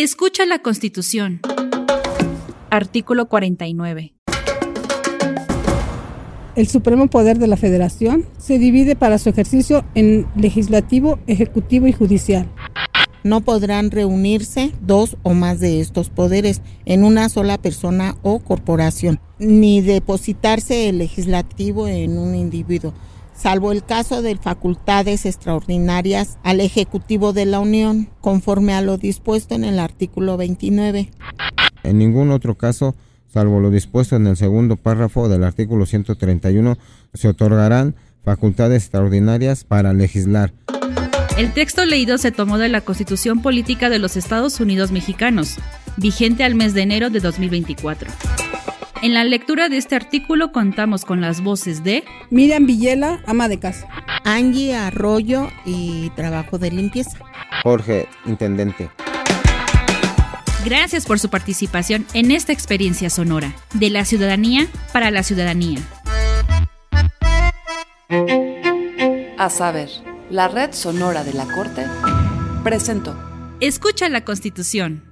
Escucha la Constitución. Artículo 49. El supremo poder de la Federación se divide para su ejercicio en legislativo, ejecutivo y judicial. No podrán reunirse dos o más de estos poderes en una sola persona o corporación, ni depositarse el legislativo en un individuo, salvo el caso de facultades extraordinarias al Ejecutivo de la Unión, conforme a lo dispuesto en el artículo 29. En ningún otro caso salvo lo dispuesto en el segundo párrafo del artículo 131, se otorgarán facultades extraordinarias para legislar. El texto leído se tomó de la Constitución Política de los Estados Unidos Mexicanos, vigente al mes de enero de 2024. En la lectura de este artículo contamos con las voces de Miriam Villela, ama de casa. Angie Arroyo y trabajo de limpieza. Jorge, intendente. Gracias por su participación en esta experiencia sonora, de la ciudadanía para la ciudadanía. A saber, la red sonora de la Corte presentó. Escucha la Constitución.